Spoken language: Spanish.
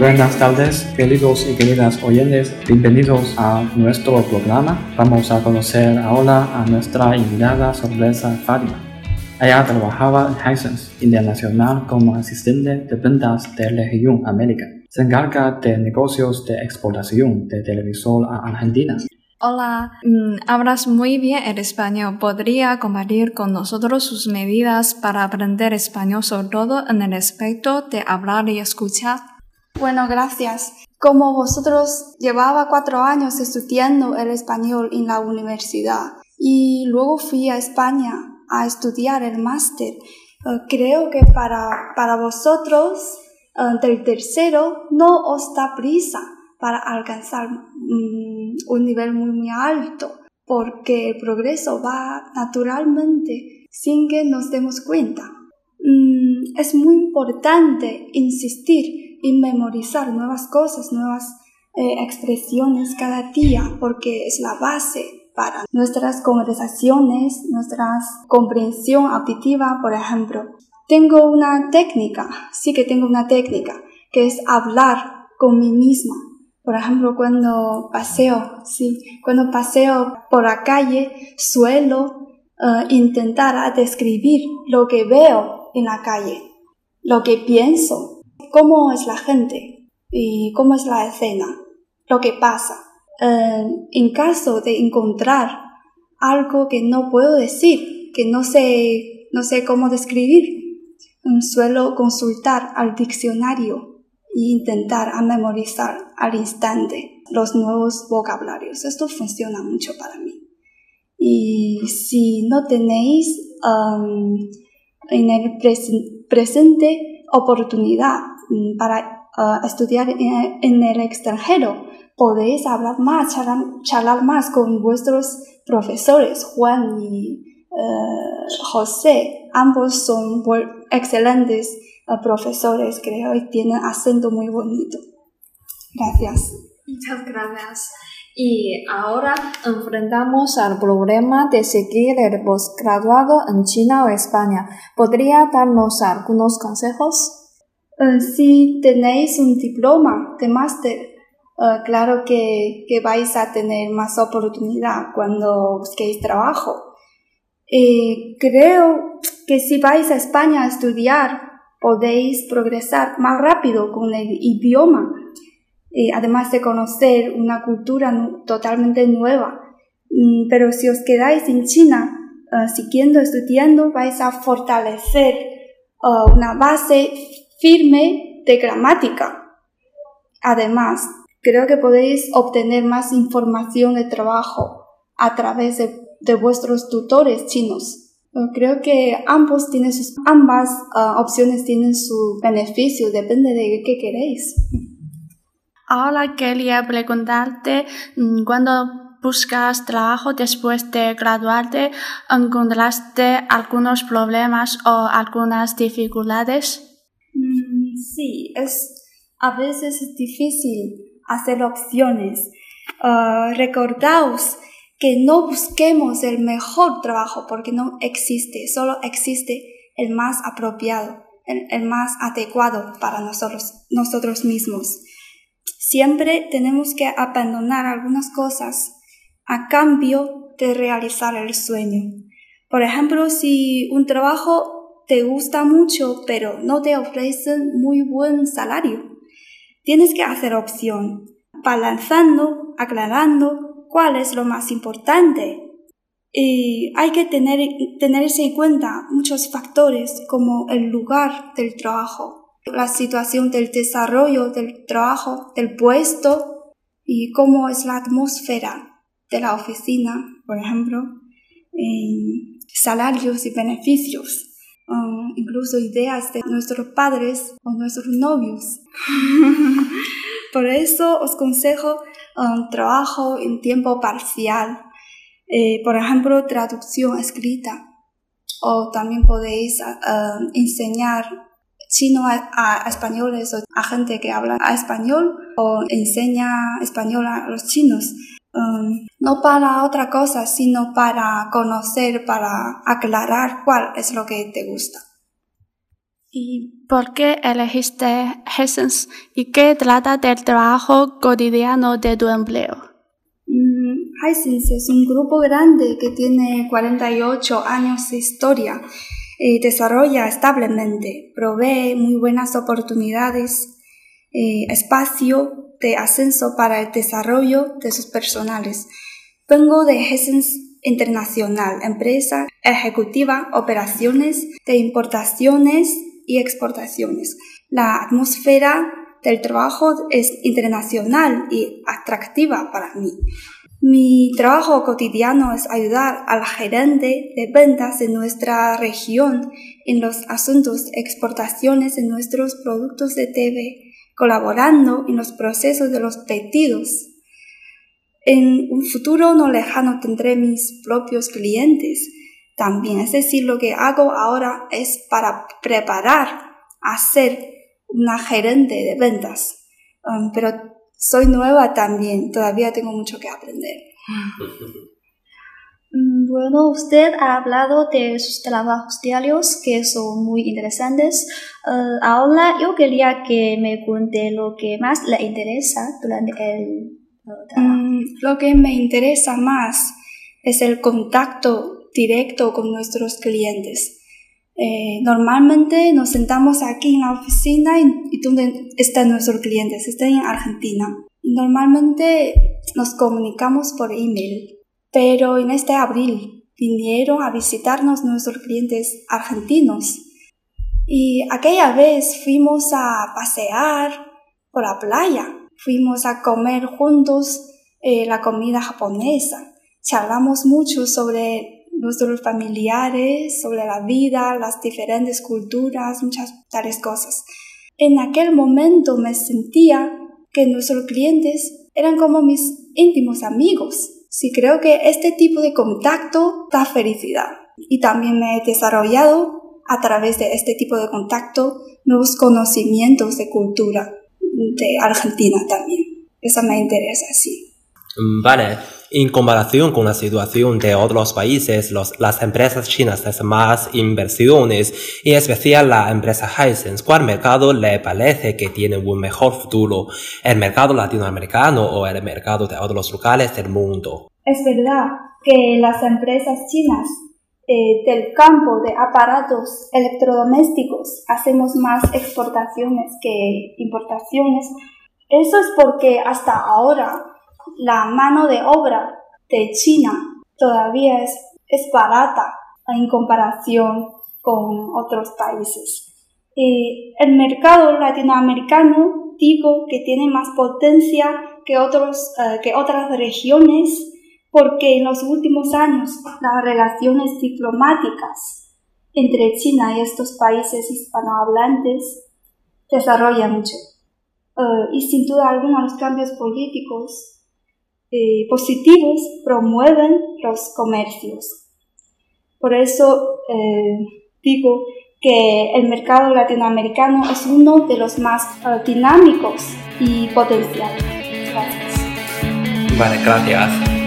Buenas tardes, queridos y queridas oyentes. Bienvenidos a nuestro programa. Vamos a conocer ahora a nuestra invitada sorpresa Fátima. Ella trabajaba en Hisense Internacional como asistente de ventas de región América. Se encarga de negocios de exportación de televisor a Argentina. Hola, mm, hablas muy bien el español. ¿Podría compartir con nosotros sus medidas para aprender español, sobre todo en el aspecto de hablar y escuchar? Bueno, gracias. Como vosotros llevaba cuatro años estudiando el español en la universidad y luego fui a España a estudiar el máster, eh, creo que para, para vosotros eh, del tercero no os da prisa para alcanzar mm, un nivel muy, muy alto, porque el progreso va naturalmente sin que nos demos cuenta. Mm, es muy importante insistir y memorizar nuevas cosas, nuevas eh, expresiones cada día, porque es la base para nuestras conversaciones, nuestra comprensión auditiva, por ejemplo. Tengo una técnica, sí que tengo una técnica, que es hablar con mí misma. Por ejemplo, cuando paseo, sí, cuando paseo por la calle, suelo eh, intentar describir lo que veo en la calle, lo que pienso, cómo es la gente y cómo es la escena, lo que pasa. Eh, en caso de encontrar algo que no puedo decir, que no sé, no sé cómo describir, mm, suelo consultar al diccionario e intentar memorizar al instante los nuevos vocabularios. Esto funciona mucho para mí. Y si no tenéis um, en el presente oportunidad para ah, estudiar en, el extranjero. Podéis hablar más, charlar, más con vuestros profesores, Juan y eh, José. Ambos son excelentes ah, profesores, creo, y tienen acento muy bonito. Gracias. Muchas gracias. Y ahora enfrentamos al problema de seguir el postgraduado en China o España. ¿Podría darnos algunos consejos? Eh, si tenéis un diploma de máster, eh, claro que, que, vais a tener más oportunidad cuando busquéis trabajo. Eh, creo que si vais a España a estudiar, podéis progresar más rápido con el idioma, además de conocer una cultura totalmente nueva. Mm, pero si os quedáis en China, siguiendo estudiando, vais a fortalecer una base firme de gramática. Además, creo que podéis obtener más información de trabajo a través de, vuestros tutores chinos. Creo que ambos tienen sus, ambas ah, opciones tienen su beneficio, depende de qué queréis. Ahora quería preguntarte, mm, cuando buscas trabajo después de graduarte, ¿encontraste algunos problemas o algunas dificultades? Sí, es a veces es difícil hacer opciones. Uh, recordaos que no busquemos el mejor trabajo porque no existe, solo existe el más apropiado, el, el más adecuado para nosotros, nosotros mismos. Siempre tenemos que abandonar algunas cosas a cambio de realizar el sueño. Por ejemplo, si un trabajo te gusta mucho, pero no te ofrecen muy buen salario. Tienes que hacer opción, balanzando, aclarando cuál es lo más importante. Y hay que tener, tenerse en cuenta muchos factores como el lugar del trabajo, la situación del desarrollo del trabajo, del puesto y cómo es la atmósfera de la oficina, por ejemplo, salarios y beneficios. Um, incluso ideas de nuestros padres o nuestros novios. Por eso os consejo um, trabajo en tiempo parcial, eh, por ejemplo, traducción escrita. O también podéis uh, um, enseñar chino a, españoles o a gente que habla español o enseña español a los chinos. Um, no para otra cosa, sino para conocer, para aclarar cuál es lo que te gusta. ¿Y por qué elegiste Hessens y qué trata del trabajo cotidiano de tu empleo? Mm, es un grupo grande que tiene 48 años de historia y desarrolla establemente, provee muy buenas oportunidades, eh, espacio de ascenso para el desarrollo de sus personales. Vengo de Hessens Internacional, empresa ejecutiva, operaciones de importaciones y exportaciones. La atmósfera del trabajo es internacional y atractiva para mí. Mi trabajo cotidiano es ayudar al gerente de ventas de nuestra región en los asuntos de exportaciones de nuestros productos de TV, colaborando en los procesos de los pedidos. En un futuro no lejano tendré mis propios clientes también. Es decir, lo que hago ahora es para preparar a ser una gerente de ventas. Um, pero soy nueva también, todavía tengo mucho que aprender. Mm, bueno, usted ha hablado de sus trabajos diarios que son muy interesantes. Uh, ahora yo quería que me cuente lo que más le interesa durante el trabajo. Mm, lo que me interesa más es el contacto directo con nuestros clientes. Eh, normalmente nos sentamos aquí en la oficina y, donde están nuestros clientes, están en Argentina. Normalmente nos comunicamos por email, pero en este abril vinieron a visitarnos nuestros clientes argentinos. Y aquella vez fuimos a pasear por la playa, fuimos a comer juntos eh, la comida japonesa, charlamos mucho sobre nuestros familiares, sobre la vida, las diferentes culturas, muchas tales cosas. En aquel momento me sentía que nuestros clientes eran como mis íntimos amigos. Sí, creo que este tipo de contacto da felicidad. Y también me he desarrollado a través de este tipo de contacto nuevos conocimientos de cultura de Argentina también. Eso me interesa, sí. Vale. En comparación con la situación de otros países, las empresas chinas hacen más inversiones, en especial la empresa Hisense. ¿Cuál mercado le parece que tiene un mejor futuro? ¿El mercado latinoamericano o el mercado de otros lugares del mundo? Es verdad que las empresas chinas eh, del campo de aparatos electrodomésticos hacemos más exportaciones que importaciones. Eso es porque hasta ahora la mano de obra de China todavía es, es barata en comparación con otros países. El mercado latinoamericano digo que tiene más potencia que, otros, eh, que otras regiones porque en los últimos años las relaciones diplomáticas entre China y estos países hispanohablantes desarrollan mucho. Eh, y sin duda alguna los cambios políticos eh, positivos promueven los comercios. Por eso eh, digo que el mercado latinoamericano es uno de los más eh, dinámicos y potenciales. Gracias. Vale, gracias.